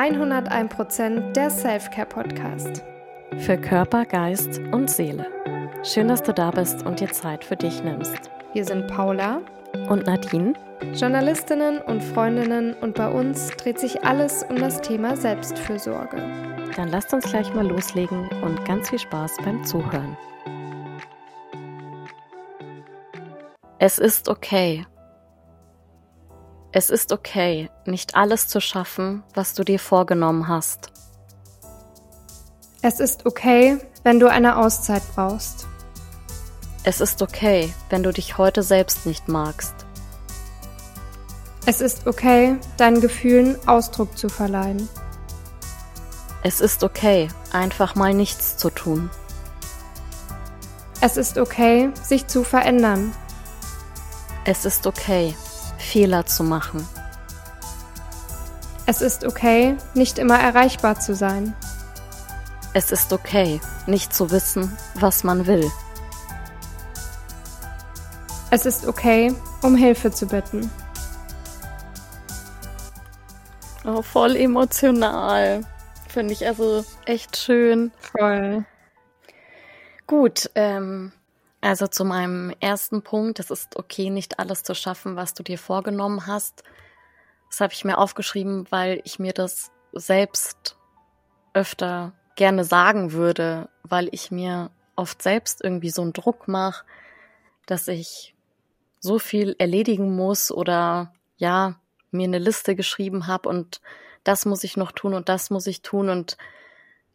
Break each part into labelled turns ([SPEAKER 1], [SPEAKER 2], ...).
[SPEAKER 1] 101% der Selfcare Podcast.
[SPEAKER 2] Für Körper, Geist und Seele. Schön, dass du da bist und dir Zeit für dich nimmst.
[SPEAKER 1] Wir sind Paula
[SPEAKER 2] und Nadine,
[SPEAKER 1] Journalistinnen und Freundinnen und bei uns dreht sich alles um das Thema Selbstfürsorge.
[SPEAKER 2] Dann lasst uns gleich mal loslegen und ganz viel Spaß beim Zuhören. Es ist okay. Es ist okay, nicht alles zu schaffen, was du dir vorgenommen hast.
[SPEAKER 1] Es ist okay, wenn du eine Auszeit brauchst.
[SPEAKER 2] Es ist okay, wenn du dich heute selbst nicht magst.
[SPEAKER 1] Es ist okay, deinen Gefühlen Ausdruck zu verleihen.
[SPEAKER 2] Es ist okay, einfach mal nichts zu tun.
[SPEAKER 1] Es ist okay, sich zu verändern.
[SPEAKER 2] Es ist okay, Fehler zu machen.
[SPEAKER 1] Es ist okay, nicht immer erreichbar zu sein.
[SPEAKER 2] Es ist okay, nicht zu wissen, was man will.
[SPEAKER 1] Es ist okay, um Hilfe zu bitten.
[SPEAKER 2] Oh, voll emotional. Finde ich also echt schön.
[SPEAKER 1] Voll.
[SPEAKER 2] Gut, ähm, also zu meinem ersten Punkt, es ist okay, nicht alles zu schaffen, was du dir vorgenommen hast. Das habe ich mir aufgeschrieben, weil ich mir das selbst öfter gerne sagen würde, weil ich mir oft selbst irgendwie so einen Druck mache, dass ich so viel erledigen muss oder ja, mir eine Liste geschrieben habe und das muss ich noch tun und das muss ich tun und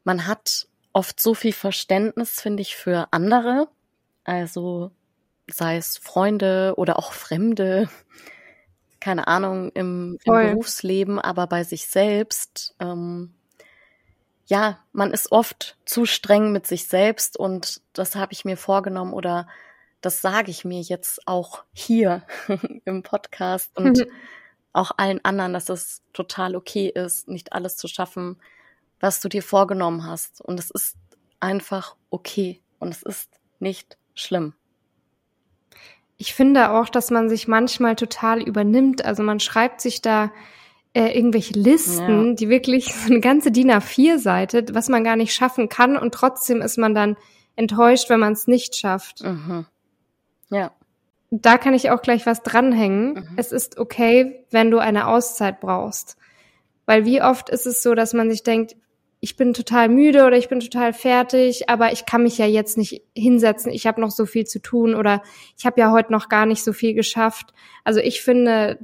[SPEAKER 2] man hat oft so viel Verständnis, finde ich, für andere, also sei es Freunde oder auch Fremde, keine Ahnung, im, im Berufsleben, aber bei sich selbst, ähm, ja, man ist oft zu streng mit sich selbst und das habe ich mir vorgenommen oder das sage ich mir jetzt auch hier im Podcast und mhm. auch allen anderen, dass es total okay ist, nicht alles zu schaffen, was du dir vorgenommen hast. Und es ist einfach okay und es ist nicht schlimm.
[SPEAKER 1] Ich finde auch, dass man sich manchmal total übernimmt. Also man schreibt sich da äh, irgendwelche Listen, ja. die wirklich so eine ganze DIN A4-Seite, was man gar nicht schaffen kann und trotzdem ist man dann enttäuscht, wenn man es nicht schafft.
[SPEAKER 2] Mhm. Ja.
[SPEAKER 1] Da kann ich auch gleich was dranhängen. Mhm. Es ist okay, wenn du eine Auszeit brauchst. Weil wie oft ist es so, dass man sich denkt, ich bin total müde oder ich bin total fertig, aber ich kann mich ja jetzt nicht hinsetzen, ich habe noch so viel zu tun oder ich habe ja heute noch gar nicht so viel geschafft. Also ich finde,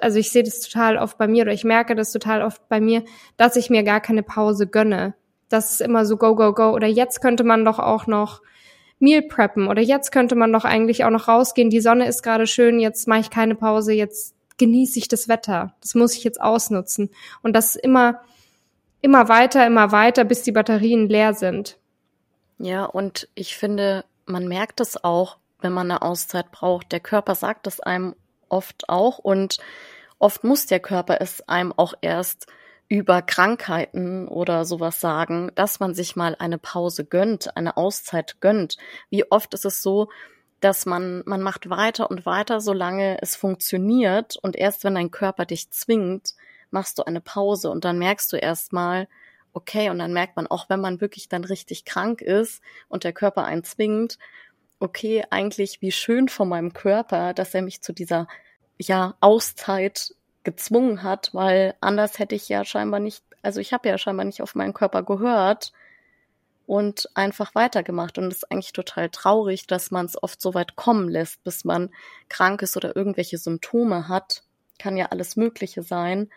[SPEAKER 1] also ich sehe das total oft bei mir oder ich merke das total oft bei mir, dass ich mir gar keine Pause gönne. Das ist immer so go, go, go. Oder jetzt könnte man doch auch noch Meal preppen oder jetzt könnte man doch eigentlich auch noch rausgehen, die Sonne ist gerade schön, jetzt mache ich keine Pause, jetzt genieße ich das Wetter. Das muss ich jetzt ausnutzen. Und das immer, immer weiter, immer weiter, bis die Batterien leer sind.
[SPEAKER 2] Ja, und ich finde, man merkt es auch, wenn man eine Auszeit braucht. Der Körper sagt es einem oft auch und oft muss der Körper es einem auch erst über Krankheiten oder sowas sagen, dass man sich mal eine Pause gönnt, eine Auszeit gönnt. Wie oft ist es so, dass man, man macht weiter und weiter, solange es funktioniert und erst wenn dein Körper dich zwingt, machst du eine Pause und dann merkst du erstmal, okay, und dann merkt man auch, wenn man wirklich dann richtig krank ist und der Körper einen zwingt, okay, eigentlich wie schön von meinem Körper, dass er mich zu dieser ja Auszeit gezwungen hat, weil anders hätte ich ja scheinbar nicht, also ich habe ja scheinbar nicht auf meinen Körper gehört und einfach weitergemacht. Und es ist eigentlich total traurig, dass man es oft so weit kommen lässt, bis man krank ist oder irgendwelche Symptome hat. Kann ja alles Mögliche sein.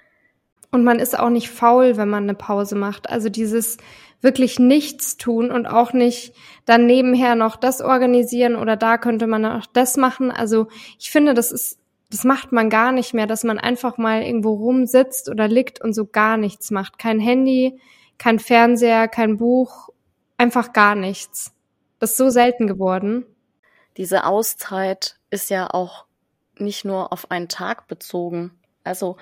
[SPEAKER 1] Und man ist auch nicht faul, wenn man eine Pause macht. Also dieses wirklich nichts tun und auch nicht dann nebenher noch das organisieren oder da könnte man auch das machen. Also ich finde, das ist das macht man gar nicht mehr, dass man einfach mal irgendwo rumsitzt oder liegt und so gar nichts macht. Kein Handy, kein Fernseher, kein Buch, einfach gar nichts. Das ist so selten geworden.
[SPEAKER 2] Diese Auszeit ist ja auch nicht nur auf einen Tag bezogen. Also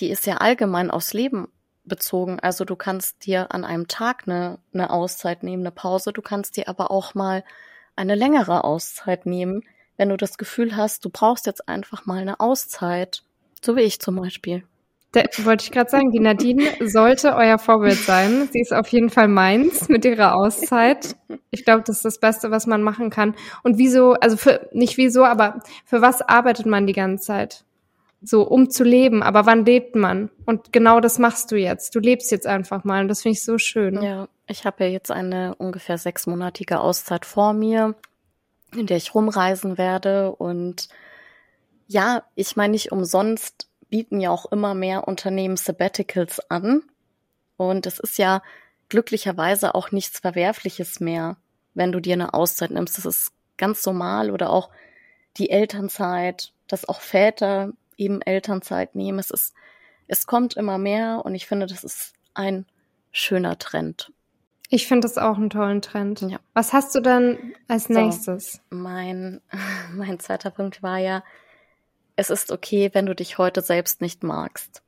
[SPEAKER 2] die ist ja allgemein aufs Leben bezogen. Also du kannst dir an einem Tag eine, eine Auszeit nehmen, eine Pause. Du kannst dir aber auch mal eine längere Auszeit nehmen wenn du das Gefühl hast, du brauchst jetzt einfach mal eine Auszeit, so wie ich zum Beispiel.
[SPEAKER 1] Da wollte ich gerade sagen, die Nadine sollte euer Vorbild sein. Sie ist auf jeden Fall meins mit ihrer Auszeit. Ich glaube, das ist das Beste, was man machen kann. Und wieso, also für, nicht wieso, aber für was arbeitet man die ganze Zeit? So, um zu leben. Aber wann lebt man? Und genau das machst du jetzt. Du lebst jetzt einfach mal. Und das finde ich so schön.
[SPEAKER 2] Ja, ich habe ja jetzt eine ungefähr sechsmonatige Auszeit vor mir, in der ich rumreisen werde. Und ja, ich meine nicht umsonst bieten ja auch immer mehr Unternehmen Sabbaticals an. Und es ist ja glücklicherweise auch nichts Verwerfliches mehr, wenn du dir eine Auszeit nimmst. Das ist ganz normal oder auch die Elternzeit, dass auch Väter eben Elternzeit nehmen. Es ist, es kommt immer mehr und ich finde, das ist ein schöner Trend.
[SPEAKER 1] Ich finde das auch einen tollen Trend. Ja. Was hast du dann als nächstes? So,
[SPEAKER 2] mein, mein zweiter Punkt war ja, es ist okay, wenn du dich heute selbst nicht magst.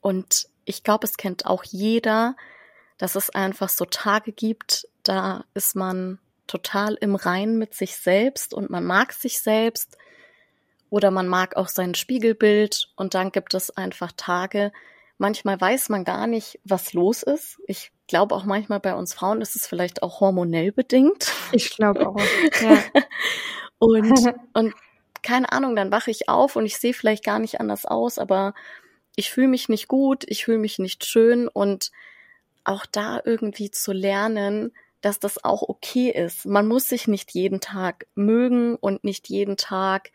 [SPEAKER 2] Und ich glaube, es kennt auch jeder, dass es einfach so Tage gibt, da ist man total im Rein mit sich selbst und man mag sich selbst oder man mag auch sein Spiegelbild und dann gibt es einfach Tage, manchmal weiß man gar nicht, was los ist. Ich glaube auch manchmal bei uns Frauen ist es vielleicht auch hormonell bedingt.
[SPEAKER 1] Ich glaube auch. Ja.
[SPEAKER 2] und, und keine Ahnung, dann wache ich auf und ich sehe vielleicht gar nicht anders aus, aber ich fühle mich nicht gut, ich fühle mich nicht schön und auch da irgendwie zu lernen, dass das auch okay ist. Man muss sich nicht jeden Tag mögen und nicht jeden Tag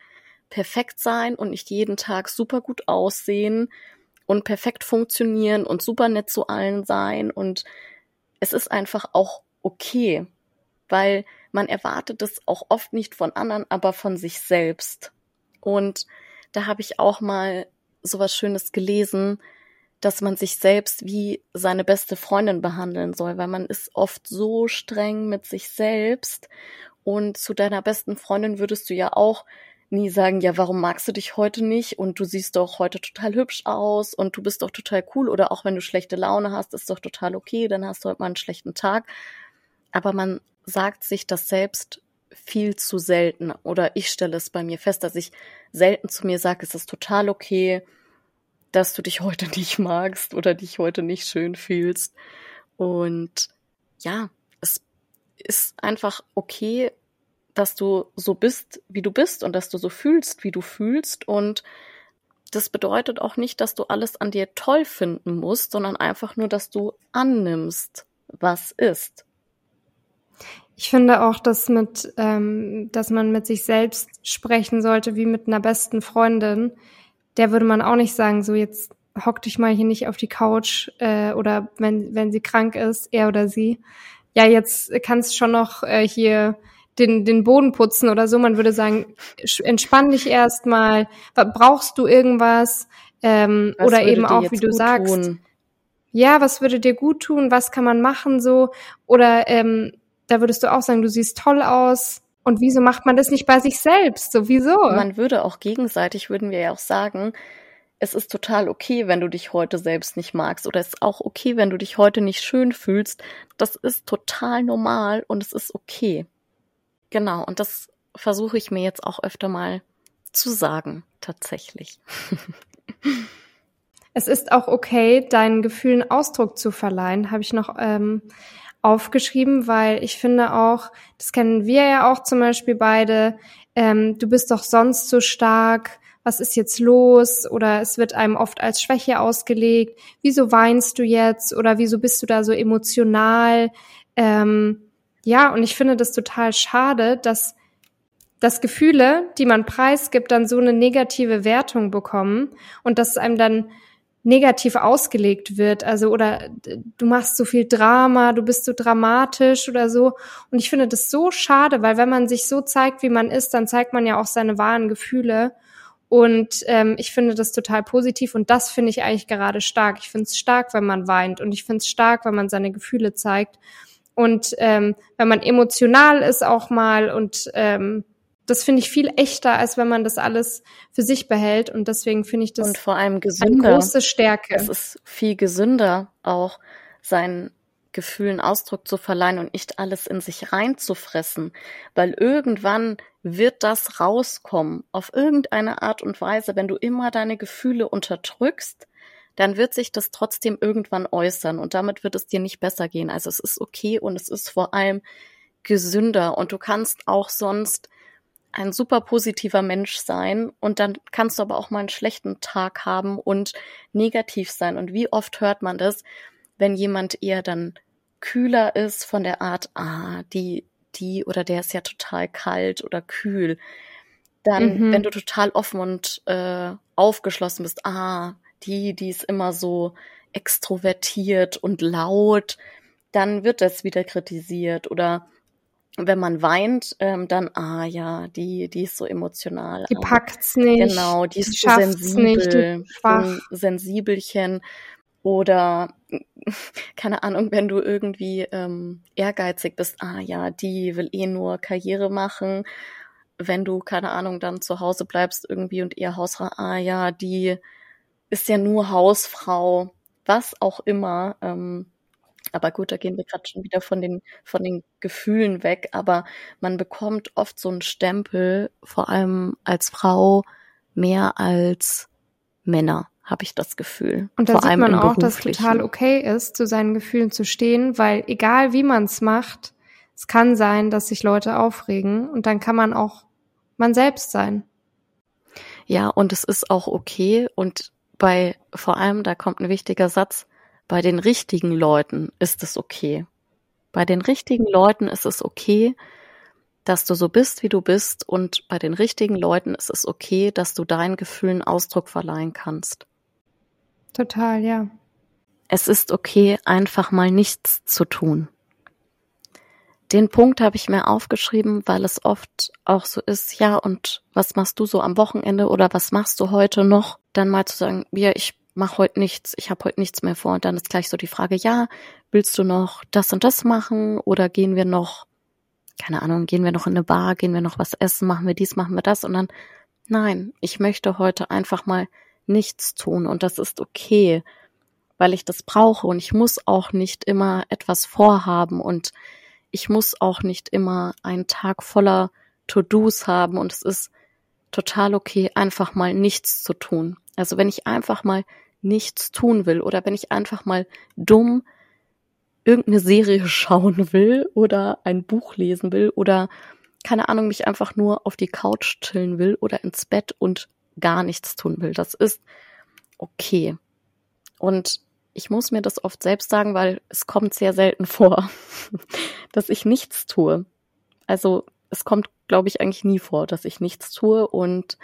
[SPEAKER 2] perfekt sein und nicht jeden Tag super gut aussehen und perfekt funktionieren und super nett zu allen sein und es ist einfach auch okay, weil man erwartet es auch oft nicht von anderen, aber von sich selbst. Und da habe ich auch mal sowas Schönes gelesen, dass man sich selbst wie seine beste Freundin behandeln soll, weil man ist oft so streng mit sich selbst und zu deiner besten Freundin würdest du ja auch nie sagen, ja, warum magst du dich heute nicht und du siehst doch heute total hübsch aus und du bist doch total cool oder auch wenn du schlechte Laune hast, ist doch total okay, dann hast du heute mal einen schlechten Tag. Aber man sagt sich das selbst viel zu selten oder ich stelle es bei mir fest, dass ich selten zu mir sage, es ist total okay, dass du dich heute nicht magst oder dich heute nicht schön fühlst. Und ja, es ist einfach okay, dass du so bist, wie du bist und dass du so fühlst, wie du fühlst. Und das bedeutet auch nicht, dass du alles an dir toll finden musst, sondern einfach nur, dass du annimmst, was ist.
[SPEAKER 1] Ich finde auch, dass mit, ähm, dass man mit sich selbst sprechen sollte, wie mit einer besten Freundin. Der würde man auch nicht sagen, so jetzt hock dich mal hier nicht auf die Couch äh, oder wenn wenn sie krank ist, er oder sie. Ja, jetzt kannst schon noch äh, hier den, den Boden putzen oder so. Man würde sagen, entspann dich erstmal. Brauchst du irgendwas? Ähm, oder eben auch, wie du sagst. Tun? Ja, was würde dir gut tun? Was kann man machen so? Oder ähm, da würdest du auch sagen, du siehst toll aus. Und wieso macht man das nicht bei sich selbst? Sowieso.
[SPEAKER 2] Man würde auch gegenseitig, würden wir ja auch sagen, es ist total okay, wenn du dich heute selbst nicht magst. Oder es ist auch okay, wenn du dich heute nicht schön fühlst. Das ist total normal und es ist okay. Genau, und das versuche ich mir jetzt auch öfter mal zu sagen, tatsächlich.
[SPEAKER 1] Es ist auch okay, deinen Gefühlen Ausdruck zu verleihen, habe ich noch ähm, aufgeschrieben, weil ich finde auch, das kennen wir ja auch zum Beispiel beide, ähm, du bist doch sonst so stark, was ist jetzt los? Oder es wird einem oft als Schwäche ausgelegt. Wieso weinst du jetzt? Oder wieso bist du da so emotional? Ähm, ja, und ich finde das total schade, dass dass Gefühle, die man preisgibt, dann so eine negative Wertung bekommen und dass einem dann negativ ausgelegt wird. Also, oder du machst so viel Drama, du bist so dramatisch oder so. Und ich finde das so schade, weil wenn man sich so zeigt, wie man ist, dann zeigt man ja auch seine wahren Gefühle. Und ähm, ich finde das total positiv und das finde ich eigentlich gerade stark. Ich finde es stark, wenn man weint und ich finde es stark, wenn man seine Gefühle zeigt. Und ähm, wenn man emotional ist auch mal und ähm, das finde ich viel echter, als wenn man das alles für sich behält. Und deswegen finde ich das
[SPEAKER 2] und vor allem gesünder.
[SPEAKER 1] eine große Stärke.
[SPEAKER 2] Es ist viel gesünder, auch seinen Gefühlen Ausdruck zu verleihen und nicht alles in sich reinzufressen. Weil irgendwann wird das rauskommen. Auf irgendeine Art und Weise, wenn du immer deine Gefühle unterdrückst, dann wird sich das trotzdem irgendwann äußern und damit wird es dir nicht besser gehen. Also es ist okay und es ist vor allem gesünder und du kannst auch sonst ein super positiver Mensch sein und dann kannst du aber auch mal einen schlechten Tag haben und negativ sein. Und wie oft hört man das, wenn jemand eher dann kühler ist von der Art, ah, die, die oder der ist ja total kalt oder kühl. Dann, mhm. wenn du total offen und äh, aufgeschlossen bist, ah, die, die ist immer so extrovertiert und laut, dann wird das wieder kritisiert. Oder wenn man weint, ähm, dann, ah ja, die, die ist so emotional.
[SPEAKER 1] Die packt's nicht.
[SPEAKER 2] Genau, die ist so sensibel, nicht, so ein Sensibelchen. Oder, keine Ahnung, wenn du irgendwie ähm, ehrgeizig bist, ah ja, die will eh nur Karriere machen. Wenn du, keine Ahnung, dann zu Hause bleibst irgendwie und ihr Hausfrau, ah ja, die ist ja nur Hausfrau, was auch immer. Ähm, aber gut, da gehen wir gerade schon wieder von den, von den Gefühlen weg. Aber man bekommt oft so einen Stempel, vor allem als Frau, mehr als Männer, habe ich das Gefühl.
[SPEAKER 1] Und da
[SPEAKER 2] vor
[SPEAKER 1] sieht man auch, dass es total okay ist, zu seinen Gefühlen zu stehen, weil egal wie man es macht, es kann sein, dass sich Leute aufregen und dann kann man auch man selbst sein.
[SPEAKER 2] Ja, und es ist auch okay und bei vor allem, da kommt ein wichtiger Satz, bei den richtigen Leuten ist es okay. Bei den richtigen Leuten ist es okay, dass du so bist, wie du bist, und bei den richtigen Leuten ist es okay, dass du deinen Gefühlen Ausdruck verleihen kannst.
[SPEAKER 1] Total, ja.
[SPEAKER 2] Es ist okay, einfach mal nichts zu tun. Den Punkt habe ich mir aufgeschrieben, weil es oft auch so ist, ja, und was machst du so am Wochenende oder was machst du heute noch? Dann mal zu sagen, ja, ich mach heute nichts, ich habe heute nichts mehr vor. Und dann ist gleich so die Frage, ja, willst du noch das und das machen oder gehen wir noch, keine Ahnung, gehen wir noch in eine Bar, gehen wir noch was essen, machen wir dies, machen wir das? Und dann, nein, ich möchte heute einfach mal nichts tun. Und das ist okay, weil ich das brauche. Und ich muss auch nicht immer etwas vorhaben. Und ich muss auch nicht immer einen Tag voller To-Dos haben. Und es ist total okay, einfach mal nichts zu tun. Also wenn ich einfach mal nichts tun will oder wenn ich einfach mal dumm irgendeine Serie schauen will oder ein Buch lesen will oder keine Ahnung, mich einfach nur auf die Couch chillen will oder ins Bett und gar nichts tun will. Das ist okay. Und ich muss mir das oft selbst sagen, weil es kommt sehr selten vor, dass ich nichts tue. Also es kommt, glaube ich, eigentlich nie vor, dass ich nichts tue und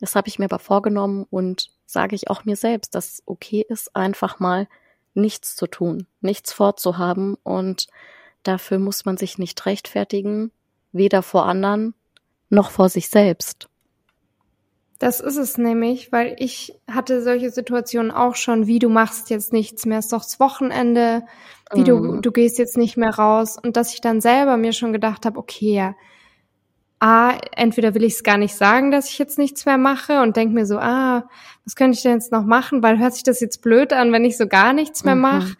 [SPEAKER 2] das habe ich mir aber vorgenommen und sage ich auch mir selbst, dass es okay ist, einfach mal nichts zu tun, nichts vorzuhaben und dafür muss man sich nicht rechtfertigen, weder vor anderen noch vor sich selbst.
[SPEAKER 1] Das ist es nämlich, weil ich hatte solche Situationen auch schon, wie du machst jetzt nichts mehr, ist doch das Wochenende, wie mm. du, mhm. du gehst jetzt nicht mehr raus und dass ich dann selber mir schon gedacht habe, okay, ja, A, entweder will ich es gar nicht sagen, dass ich jetzt nichts mehr mache und denke mir so, ah, was könnte ich denn jetzt noch machen, weil hört sich das jetzt blöd an, wenn ich so gar nichts mehr mhm. mache.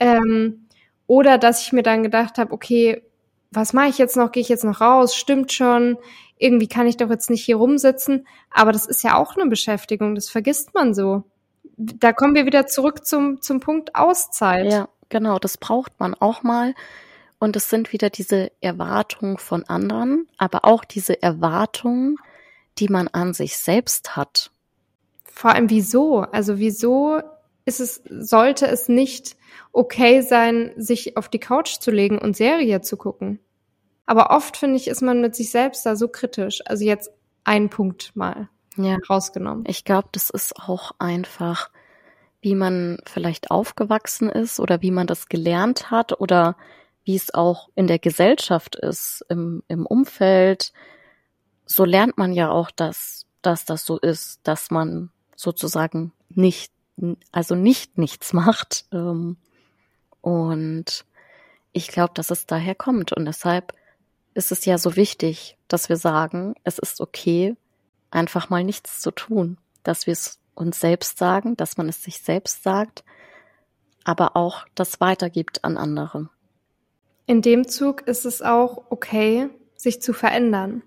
[SPEAKER 1] Ähm, oder dass ich mir dann gedacht habe, okay, was mache ich jetzt noch? Gehe ich jetzt noch raus? Stimmt schon irgendwie kann ich doch jetzt nicht hier rumsitzen. Aber das ist ja auch eine Beschäftigung, das vergisst man so. Da kommen wir wieder zurück zum, zum Punkt Auszeit.
[SPEAKER 2] Ja, genau, das braucht man auch mal. Und es sind wieder diese Erwartungen von anderen, aber auch diese Erwartungen, die man an sich selbst hat.
[SPEAKER 1] Vor allem wieso? Also wieso ist es, sollte es nicht okay sein, sich auf die Couch zu legen und Serie zu gucken? Aber oft finde ich, ist man mit sich selbst da so kritisch. Also jetzt ein Punkt mal ja. rausgenommen.
[SPEAKER 2] Ich glaube, das ist auch einfach, wie man vielleicht aufgewachsen ist oder wie man das gelernt hat oder wie es auch in der Gesellschaft ist, im, im Umfeld. So lernt man ja auch, dass, dass das so ist, dass man sozusagen nicht, also nicht nichts macht. Ähm, und ich glaube, dass es daher kommt. Und deshalb ist es ja so wichtig, dass wir sagen, es ist okay, einfach mal nichts zu tun, dass wir es uns selbst sagen, dass man es sich selbst sagt, aber auch das weitergibt an andere.
[SPEAKER 1] In dem Zug ist es auch okay, sich zu verändern,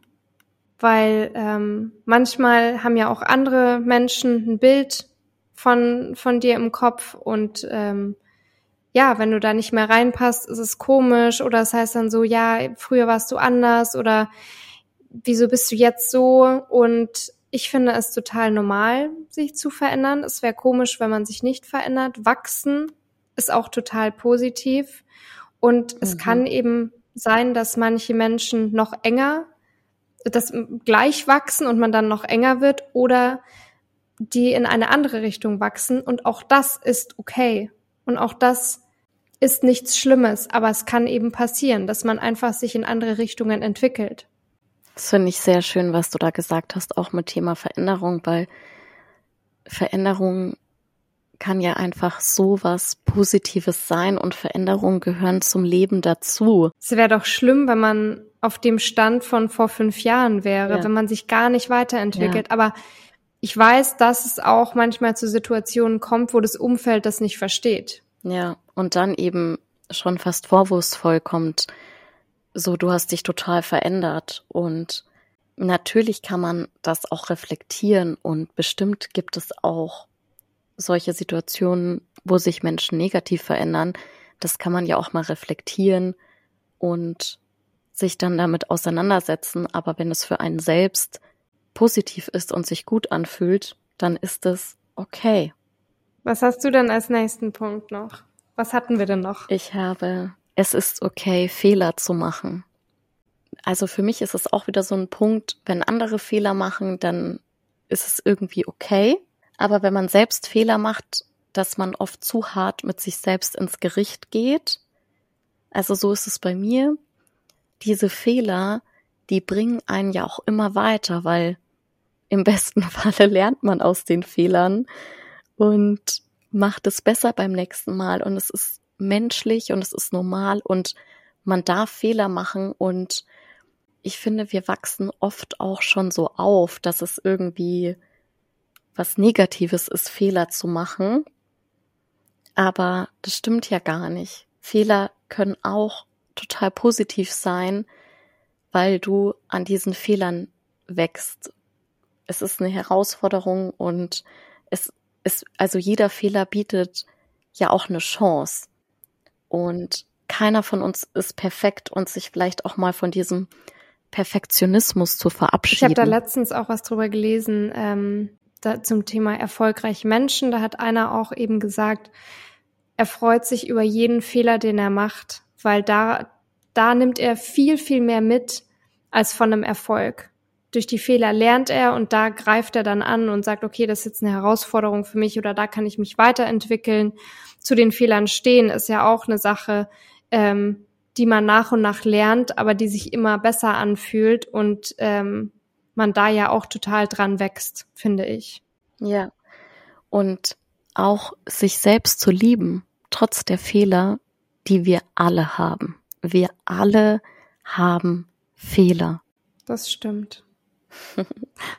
[SPEAKER 1] weil ähm, manchmal haben ja auch andere Menschen ein Bild von, von dir im Kopf und ähm, ja, wenn du da nicht mehr reinpasst, ist es komisch oder es heißt dann so, ja, früher warst du anders oder wieso bist du jetzt so? Und ich finde es total normal, sich zu verändern. Es wäre komisch, wenn man sich nicht verändert. Wachsen ist auch total positiv. Und mhm. es kann eben sein, dass manche Menschen noch enger, das gleich wachsen und man dann noch enger wird oder die in eine andere Richtung wachsen. Und auch das ist okay. Und auch das ist nichts Schlimmes, aber es kann eben passieren, dass man einfach sich in andere Richtungen entwickelt.
[SPEAKER 2] Das finde ich sehr schön, was du da gesagt hast, auch mit Thema Veränderung, weil Veränderung kann ja einfach so was Positives sein und Veränderungen gehören zum Leben dazu.
[SPEAKER 1] Es wäre doch schlimm, wenn man auf dem Stand von vor fünf Jahren wäre, ja. wenn man sich gar nicht weiterentwickelt. Ja. Aber ich weiß, dass es auch manchmal zu Situationen kommt, wo das Umfeld das nicht versteht.
[SPEAKER 2] Ja, und dann eben schon fast vorwurfsvoll kommt, so du hast dich total verändert und natürlich kann man das auch reflektieren und bestimmt gibt es auch solche Situationen, wo sich Menschen negativ verändern. Das kann man ja auch mal reflektieren und sich dann damit auseinandersetzen. Aber wenn es für einen selbst positiv ist und sich gut anfühlt, dann ist es okay.
[SPEAKER 1] Was hast du denn als nächsten Punkt noch? Was hatten wir denn noch?
[SPEAKER 2] Ich habe, es ist okay, Fehler zu machen. Also für mich ist es auch wieder so ein Punkt, wenn andere Fehler machen, dann ist es irgendwie okay. Aber wenn man selbst Fehler macht, dass man oft zu hart mit sich selbst ins Gericht geht. Also so ist es bei mir. Diese Fehler, die bringen einen ja auch immer weiter, weil im besten Falle lernt man aus den Fehlern und macht es besser beim nächsten Mal und es ist menschlich und es ist normal und man darf Fehler machen und ich finde, wir wachsen oft auch schon so auf, dass es irgendwie was Negatives ist, Fehler zu machen. Aber das stimmt ja gar nicht. Fehler können auch total positiv sein, weil du an diesen Fehlern wächst. Es ist eine Herausforderung und es ist, also jeder Fehler bietet ja auch eine Chance. Und keiner von uns ist perfekt und sich vielleicht auch mal von diesem Perfektionismus zu verabschieden.
[SPEAKER 1] Ich habe da letztens auch was drüber gelesen ähm, da, zum Thema erfolgreiche Menschen. Da hat einer auch eben gesagt, er freut sich über jeden Fehler, den er macht, weil da, da nimmt er viel, viel mehr mit als von einem Erfolg durch die Fehler lernt er und da greift er dann an und sagt, okay, das ist jetzt eine Herausforderung für mich oder da kann ich mich weiterentwickeln. Zu den Fehlern stehen ist ja auch eine Sache, ähm, die man nach und nach lernt, aber die sich immer besser anfühlt und ähm, man da ja auch total dran wächst, finde ich.
[SPEAKER 2] Ja. Und auch sich selbst zu lieben, trotz der Fehler, die wir alle haben. Wir alle haben Fehler.
[SPEAKER 1] Das stimmt.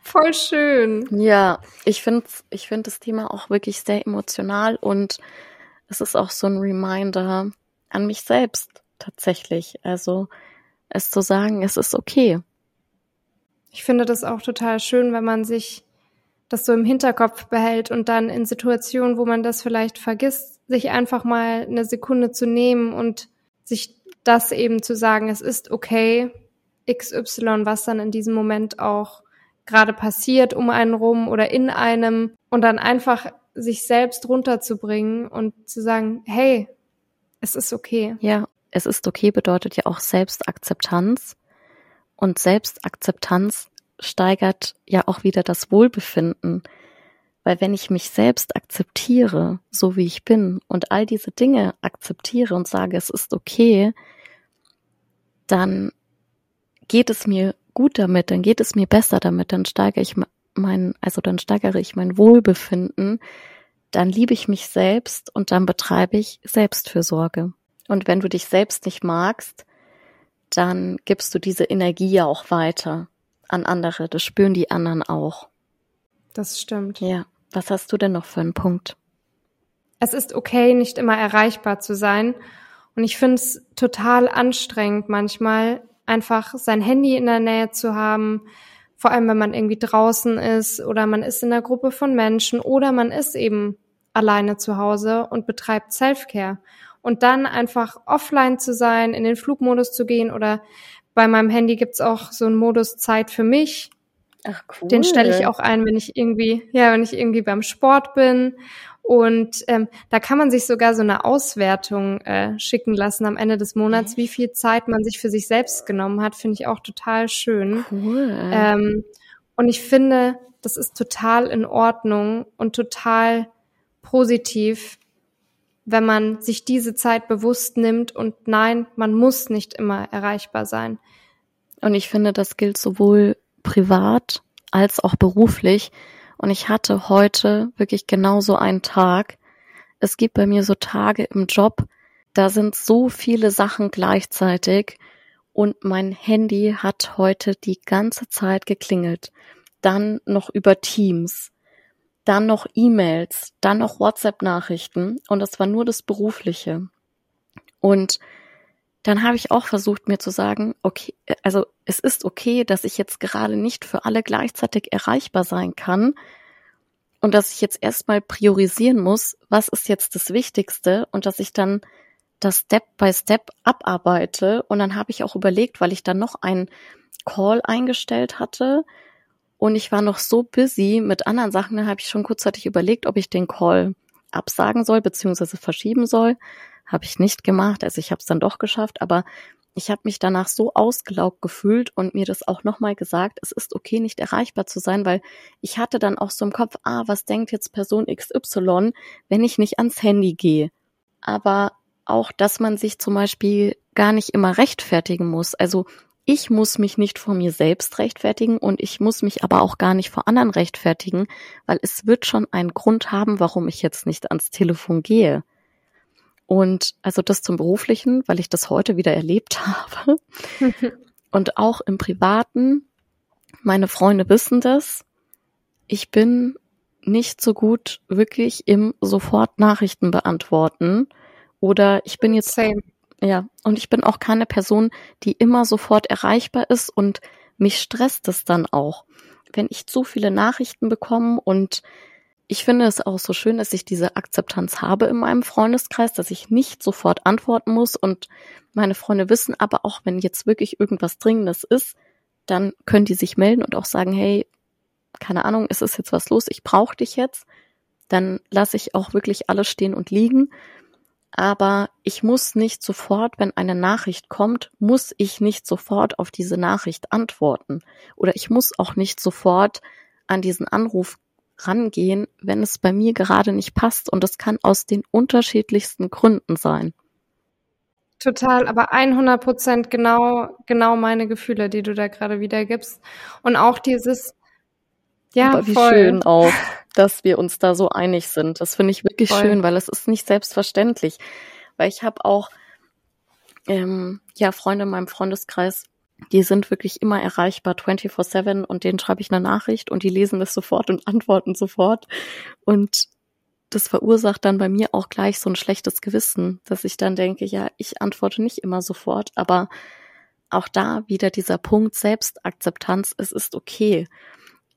[SPEAKER 1] Voll schön.
[SPEAKER 2] Ja, ich finde ich find das Thema auch wirklich sehr emotional und es ist auch so ein Reminder an mich selbst tatsächlich. Also es zu sagen, es ist okay.
[SPEAKER 1] Ich finde das auch total schön, wenn man sich das so im Hinterkopf behält und dann in Situationen, wo man das vielleicht vergisst, sich einfach mal eine Sekunde zu nehmen und sich das eben zu sagen, es ist okay, XY, was dann in diesem Moment auch gerade passiert um einen rum oder in einem und dann einfach sich selbst runterzubringen und zu sagen, hey, es ist okay.
[SPEAKER 2] Ja, es ist okay bedeutet ja auch Selbstakzeptanz und Selbstakzeptanz steigert ja auch wieder das Wohlbefinden. Weil wenn ich mich selbst akzeptiere, so wie ich bin und all diese Dinge akzeptiere und sage, es ist okay, dann geht es mir gut damit, dann geht es mir besser damit, dann steigere ich mein, also dann steigere ich mein Wohlbefinden, dann liebe ich mich selbst und dann betreibe ich Selbstfürsorge. Und wenn du dich selbst nicht magst, dann gibst du diese Energie ja auch weiter an andere. Das spüren die anderen auch.
[SPEAKER 1] Das stimmt.
[SPEAKER 2] Ja. Was hast du denn noch für einen Punkt?
[SPEAKER 1] Es ist okay, nicht immer erreichbar zu sein. Und ich finde es total anstrengend manchmal, einfach sein Handy in der Nähe zu haben, vor allem wenn man irgendwie draußen ist oder man ist in einer Gruppe von Menschen oder man ist eben alleine zu Hause und betreibt Self-Care. Und dann einfach offline zu sein, in den Flugmodus zu gehen oder bei meinem Handy gibt's auch so einen Modus Zeit für mich. Ach cool. Den stelle ich auch ein, wenn ich irgendwie, ja, wenn ich irgendwie beim Sport bin. Und ähm, da kann man sich sogar so eine Auswertung äh, schicken lassen am Ende des Monats, wie viel Zeit man sich für sich selbst genommen hat, finde ich auch total schön. Cool. Ähm, und ich finde, das ist total in Ordnung und total positiv, wenn man sich diese Zeit bewusst nimmt und nein, man muss nicht immer erreichbar sein.
[SPEAKER 2] Und ich finde, das gilt sowohl privat als auch beruflich. Und ich hatte heute wirklich genauso einen Tag. Es gibt bei mir so Tage im Job, da sind so viele Sachen gleichzeitig und mein Handy hat heute die ganze Zeit geklingelt. Dann noch über Teams dann noch E-Mails, dann noch WhatsApp-Nachrichten und das war nur das Berufliche. Und dann habe ich auch versucht, mir zu sagen, okay, also es ist okay, dass ich jetzt gerade nicht für alle gleichzeitig erreichbar sein kann und dass ich jetzt erstmal priorisieren muss, was ist jetzt das Wichtigste und dass ich dann das Step by Step abarbeite. Und dann habe ich auch überlegt, weil ich dann noch einen Call eingestellt hatte, und ich war noch so busy mit anderen Sachen, da habe ich schon kurzzeitig überlegt, ob ich den Call absagen soll, beziehungsweise verschieben soll. Habe ich nicht gemacht, also ich habe es dann doch geschafft, aber ich habe mich danach so ausgelaugt gefühlt und mir das auch nochmal gesagt, es ist okay, nicht erreichbar zu sein, weil ich hatte dann auch so im Kopf, ah, was denkt jetzt Person XY, wenn ich nicht ans Handy gehe? Aber auch, dass man sich zum Beispiel gar nicht immer rechtfertigen muss. Also ich muss mich nicht vor mir selbst rechtfertigen und ich muss mich aber auch gar nicht vor anderen rechtfertigen, weil es wird schon einen Grund haben, warum ich jetzt nicht ans Telefon gehe. Und also das zum beruflichen, weil ich das heute wieder erlebt habe. und auch im privaten, meine Freunde wissen das. Ich bin nicht so gut wirklich im sofort Nachrichten beantworten oder ich bin jetzt Same. Ja, und ich bin auch keine Person, die immer sofort erreichbar ist und mich stresst es dann auch. Wenn ich zu viele Nachrichten bekomme und ich finde es auch so schön, dass ich diese Akzeptanz habe in meinem Freundeskreis, dass ich nicht sofort antworten muss und meine Freunde wissen aber auch, wenn jetzt wirklich irgendwas Dringendes ist, dann können die sich melden und auch sagen, hey, keine Ahnung, es ist jetzt was los, ich brauche dich jetzt. Dann lasse ich auch wirklich alles stehen und liegen aber ich muss nicht sofort, wenn eine Nachricht kommt, muss ich nicht sofort auf diese Nachricht antworten. Oder ich muss auch nicht sofort an diesen Anruf rangehen, wenn es bei mir gerade nicht passt. Und das kann aus den unterschiedlichsten Gründen sein.
[SPEAKER 1] Total, aber 100 Prozent genau, genau meine Gefühle, die du da gerade wiedergibst. Und auch dieses,
[SPEAKER 2] ja, aber wie voll. schön auch dass wir uns da so einig sind. Das finde ich wirklich Voll. schön, weil es ist nicht selbstverständlich. Weil ich habe auch ähm, ja Freunde in meinem Freundeskreis, die sind wirklich immer erreichbar 24/7 und denen schreibe ich eine Nachricht und die lesen das sofort und antworten sofort und das verursacht dann bei mir auch gleich so ein schlechtes Gewissen, dass ich dann denke, ja, ich antworte nicht immer sofort, aber auch da wieder dieser Punkt Selbstakzeptanz, es ist okay.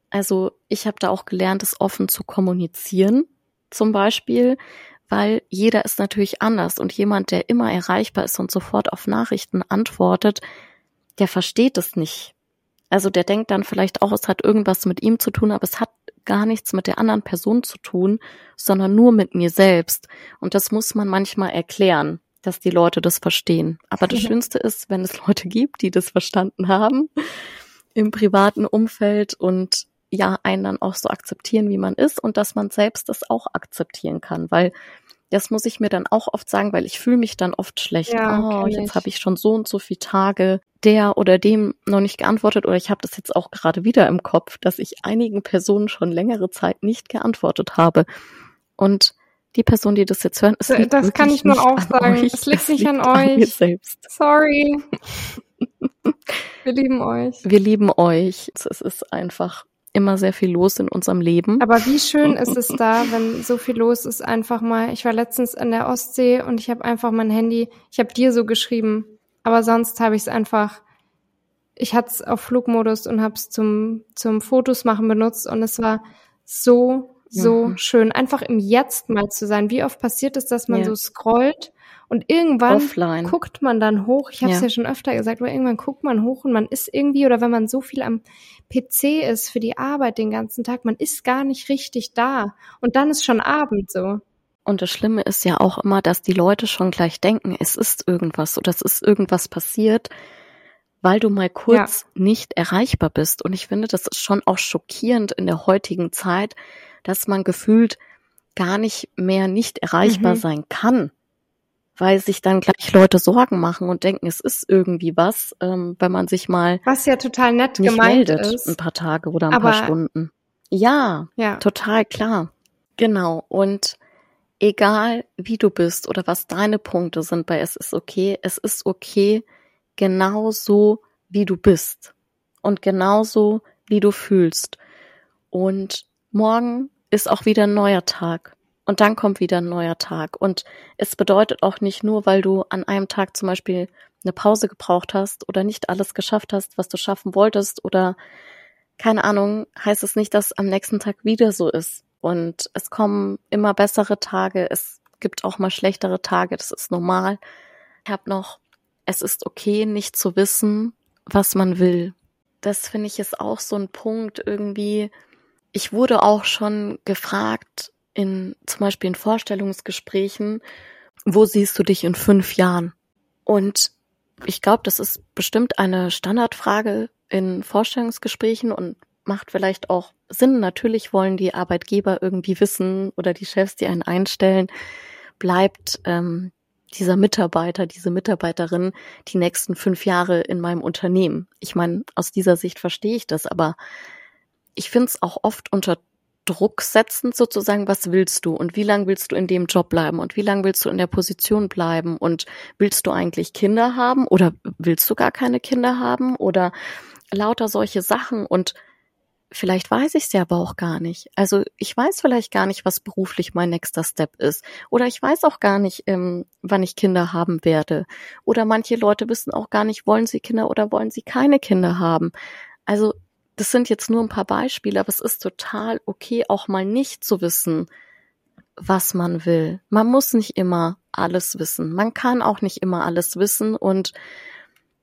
[SPEAKER 2] Also ich habe da auch gelernt, es offen zu kommunizieren, zum Beispiel, weil jeder ist natürlich anders und jemand, der immer erreichbar ist und sofort auf Nachrichten antwortet, der versteht es nicht. Also der denkt dann vielleicht auch, es hat irgendwas mit ihm zu tun, aber es hat gar nichts mit der anderen Person zu tun, sondern nur mit mir selbst. Und das muss man manchmal erklären, dass die Leute das verstehen. Aber das Schönste ist, wenn es Leute gibt, die das verstanden haben im privaten Umfeld und ja einen dann auch so akzeptieren, wie man ist und dass man selbst das auch akzeptieren kann, weil das muss ich mir dann auch oft sagen, weil ich fühle mich dann oft schlecht. Ja, oh, jetzt habe ich schon so und so viele Tage der oder dem noch nicht geantwortet oder ich habe das jetzt auch gerade wieder im Kopf, dass ich einigen Personen schon längere Zeit nicht geantwortet habe. Und die Person, die das jetzt hören,
[SPEAKER 1] es liegt das kann ich nur auch sagen. Euch. Es liegt nicht an euch. selbst. Sorry. Wir lieben euch.
[SPEAKER 2] Wir lieben euch. Es ist einfach immer sehr viel los in unserem Leben.
[SPEAKER 1] Aber wie schön ist es da, wenn so viel los ist, einfach mal. Ich war letztens in der Ostsee und ich habe einfach mein Handy, ich habe dir so geschrieben, aber sonst habe ich es einfach ich hatte es auf Flugmodus und habe es zum, zum Fotos machen benutzt und es war so, so mhm. schön, einfach im Jetzt mal zu sein. Wie oft passiert es, dass man ja. so scrollt und irgendwann Offline. guckt man dann hoch. Ich habe es ja. ja. schon öfter gesagt, aber irgendwann guckt man hoch und man ist irgendwie, oder wenn man so viel am PC ist für die Arbeit den ganzen Tag, man ist gar nicht richtig da. Und dann ist schon Abend so.
[SPEAKER 2] Und das Schlimme ist ja auch immer, dass die Leute schon gleich denken, es ist irgendwas oder es ist irgendwas passiert, weil du mal kurz ja. nicht erreichbar bist. Und ich finde, das ist schon auch schockierend in der heutigen Zeit, dass man gefühlt gar nicht mehr nicht erreichbar mhm. sein kann weil sich dann gleich Leute Sorgen machen und denken, es ist irgendwie was, ähm, wenn man sich mal
[SPEAKER 1] was ja total nett
[SPEAKER 2] nicht
[SPEAKER 1] gemeint
[SPEAKER 2] meldet,
[SPEAKER 1] ist.
[SPEAKER 2] ein paar Tage oder ein Aber, paar Stunden. Ja, ja, total klar. Genau. Und egal wie du bist oder was deine Punkte sind bei Es ist okay, es ist okay, genauso wie du bist und genauso wie du fühlst. Und morgen ist auch wieder ein neuer Tag. Und dann kommt wieder ein neuer Tag. Und es bedeutet auch nicht nur, weil du an einem Tag zum Beispiel eine Pause gebraucht hast oder nicht alles geschafft hast, was du schaffen wolltest oder keine Ahnung, heißt es nicht, dass am nächsten Tag wieder so ist. Und es kommen immer bessere Tage. Es gibt auch mal schlechtere Tage. Das ist normal. Ich habe noch, es ist okay, nicht zu wissen, was man will. Das finde ich ist auch so ein Punkt irgendwie. Ich wurde auch schon gefragt, in zum Beispiel in Vorstellungsgesprächen, wo siehst du dich in fünf Jahren? Und ich glaube, das ist bestimmt eine Standardfrage in Vorstellungsgesprächen und macht vielleicht auch Sinn. Natürlich wollen die Arbeitgeber irgendwie wissen oder die Chefs, die einen einstellen, bleibt ähm, dieser Mitarbeiter, diese Mitarbeiterin die nächsten fünf Jahre in meinem Unternehmen. Ich meine, aus dieser Sicht verstehe ich das, aber ich finde es auch oft unter Druck setzen, sozusagen, was willst du? Und wie lange willst du in dem Job bleiben? Und wie lange willst du in der Position bleiben? Und willst du eigentlich Kinder haben? Oder willst du gar keine Kinder haben? Oder lauter solche Sachen. Und vielleicht weiß ich es ja aber auch gar nicht. Also ich weiß vielleicht gar nicht, was beruflich mein nächster Step ist. Oder ich weiß auch gar nicht, ähm, wann ich Kinder haben werde. Oder manche Leute wissen auch gar nicht, wollen sie Kinder oder wollen sie keine Kinder haben. Also das sind jetzt nur ein paar Beispiele, aber es ist total okay, auch mal nicht zu wissen, was man will. Man muss nicht immer alles wissen. Man kann auch nicht immer alles wissen und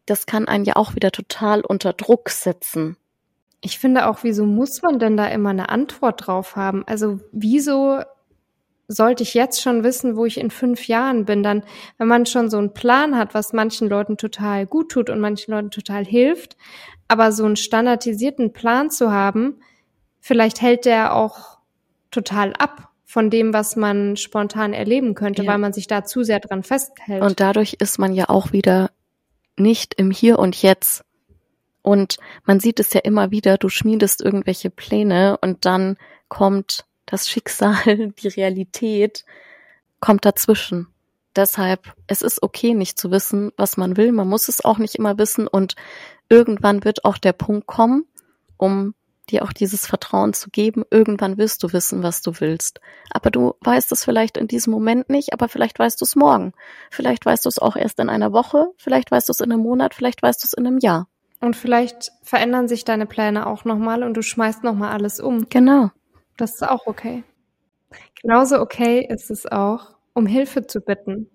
[SPEAKER 2] das kann einen ja auch wieder total unter Druck setzen.
[SPEAKER 1] Ich finde auch, wieso muss man denn da immer eine Antwort drauf haben? Also wieso sollte ich jetzt schon wissen, wo ich in fünf Jahren bin? Dann, wenn man schon so einen Plan hat, was manchen Leuten total gut tut und manchen Leuten total hilft, aber so einen standardisierten Plan zu haben, vielleicht hält der auch total ab von dem, was man spontan erleben könnte, ja. weil man sich da zu sehr dran festhält.
[SPEAKER 2] Und dadurch ist man ja auch wieder nicht im Hier und Jetzt. Und man sieht es ja immer wieder, du schmiedest irgendwelche Pläne und dann kommt das Schicksal, die Realität, kommt dazwischen. Deshalb, es ist okay, nicht zu wissen, was man will. Man muss es auch nicht immer wissen und irgendwann wird auch der Punkt kommen, um dir auch dieses Vertrauen zu geben. Irgendwann wirst du wissen, was du willst. Aber du weißt es vielleicht in diesem Moment nicht, aber vielleicht weißt du es morgen. Vielleicht weißt du es auch erst in einer Woche, vielleicht weißt du es in einem Monat, vielleicht weißt du es in einem Jahr.
[SPEAKER 1] Und vielleicht verändern sich deine Pläne auch nochmal und du schmeißt nochmal alles um.
[SPEAKER 2] Genau.
[SPEAKER 1] Das ist auch okay. Genauso okay ist es auch, um Hilfe zu bitten.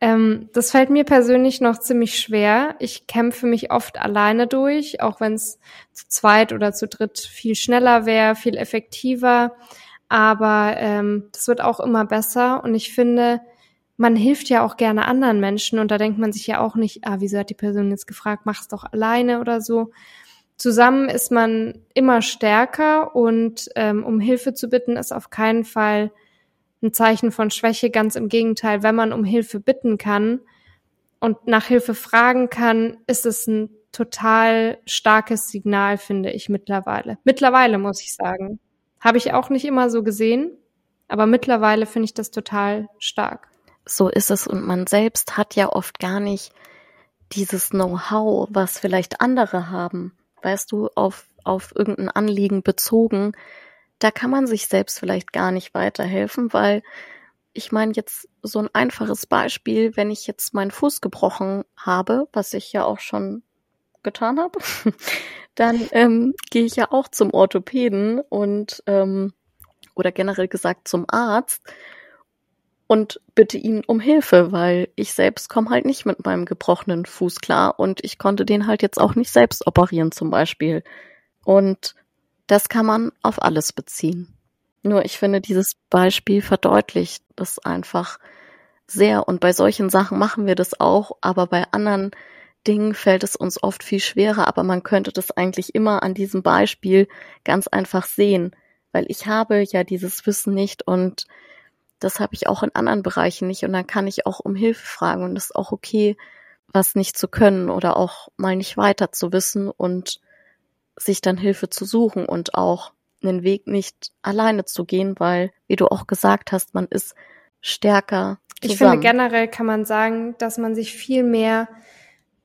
[SPEAKER 1] Ähm, das fällt mir persönlich noch ziemlich schwer. Ich kämpfe mich oft alleine durch, auch wenn es zu zweit oder zu dritt viel schneller wäre, viel effektiver. Aber ähm, das wird auch immer besser. Und ich finde, man hilft ja auch gerne anderen Menschen. Und da denkt man sich ja auch nicht, ah, wieso hat die Person jetzt gefragt, mach's doch alleine oder so. Zusammen ist man immer stärker und ähm, um Hilfe zu bitten, ist auf keinen Fall ein Zeichen von Schwäche. Ganz im Gegenteil, wenn man um Hilfe bitten kann und nach Hilfe fragen kann, ist es ein total starkes Signal, finde ich mittlerweile. Mittlerweile muss ich sagen. Habe ich auch nicht immer so gesehen, aber mittlerweile finde ich das total stark.
[SPEAKER 2] So ist es und man selbst hat ja oft gar nicht dieses Know-how, was vielleicht andere haben. Weißt du, auf, auf irgendein Anliegen bezogen, da kann man sich selbst vielleicht gar nicht weiterhelfen, weil ich meine jetzt so ein einfaches Beispiel, wenn ich jetzt meinen Fuß gebrochen habe, was ich ja auch schon getan habe, dann ähm, gehe ich ja auch zum Orthopäden und ähm, oder generell gesagt zum Arzt und bitte ihn um Hilfe, weil ich selbst komme halt nicht mit meinem gebrochenen Fuß klar und ich konnte den halt jetzt auch nicht selbst operieren zum Beispiel. Und das kann man auf alles beziehen. Nur ich finde, dieses Beispiel verdeutlicht das einfach sehr. Und bei solchen Sachen machen wir das auch, aber bei anderen Dingen fällt es uns oft viel schwerer. Aber man könnte das eigentlich immer an diesem Beispiel ganz einfach sehen, weil ich habe ja dieses Wissen nicht und das habe ich auch in anderen Bereichen nicht. Und dann kann ich auch um Hilfe fragen und es ist auch okay, was nicht zu können oder auch mal nicht weiter zu wissen und sich dann Hilfe zu suchen und auch einen Weg nicht alleine zu gehen, weil, wie du auch gesagt hast, man ist stärker.
[SPEAKER 1] Zusammen. Ich finde generell kann man sagen, dass man sich viel mehr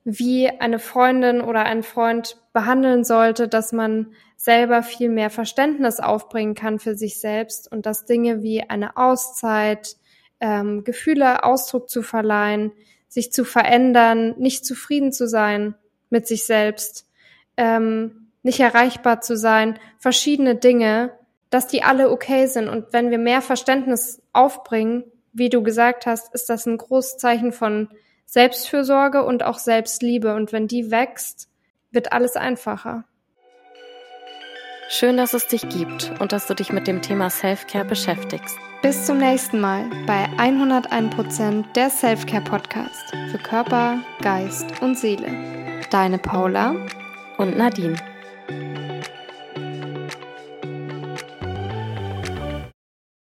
[SPEAKER 1] wie eine Freundin oder ein Freund behandeln sollte, dass man selber viel mehr Verständnis aufbringen kann für sich selbst und dass Dinge wie eine Auszeit, ähm, Gefühle Ausdruck zu verleihen, sich zu verändern, nicht zufrieden zu sein mit sich selbst, ähm, nicht erreichbar zu sein, verschiedene Dinge, dass die alle okay sind. Und wenn wir mehr Verständnis aufbringen, wie du gesagt hast, ist das ein großes Zeichen von Selbstfürsorge und auch Selbstliebe. Und wenn die wächst, wird alles einfacher.
[SPEAKER 2] Schön, dass es dich gibt und dass du dich mit dem Thema Selfcare beschäftigst.
[SPEAKER 1] Bis zum nächsten Mal bei 101% der Selfcare Podcast für Körper, Geist und Seele. Deine Paula
[SPEAKER 2] und Nadine.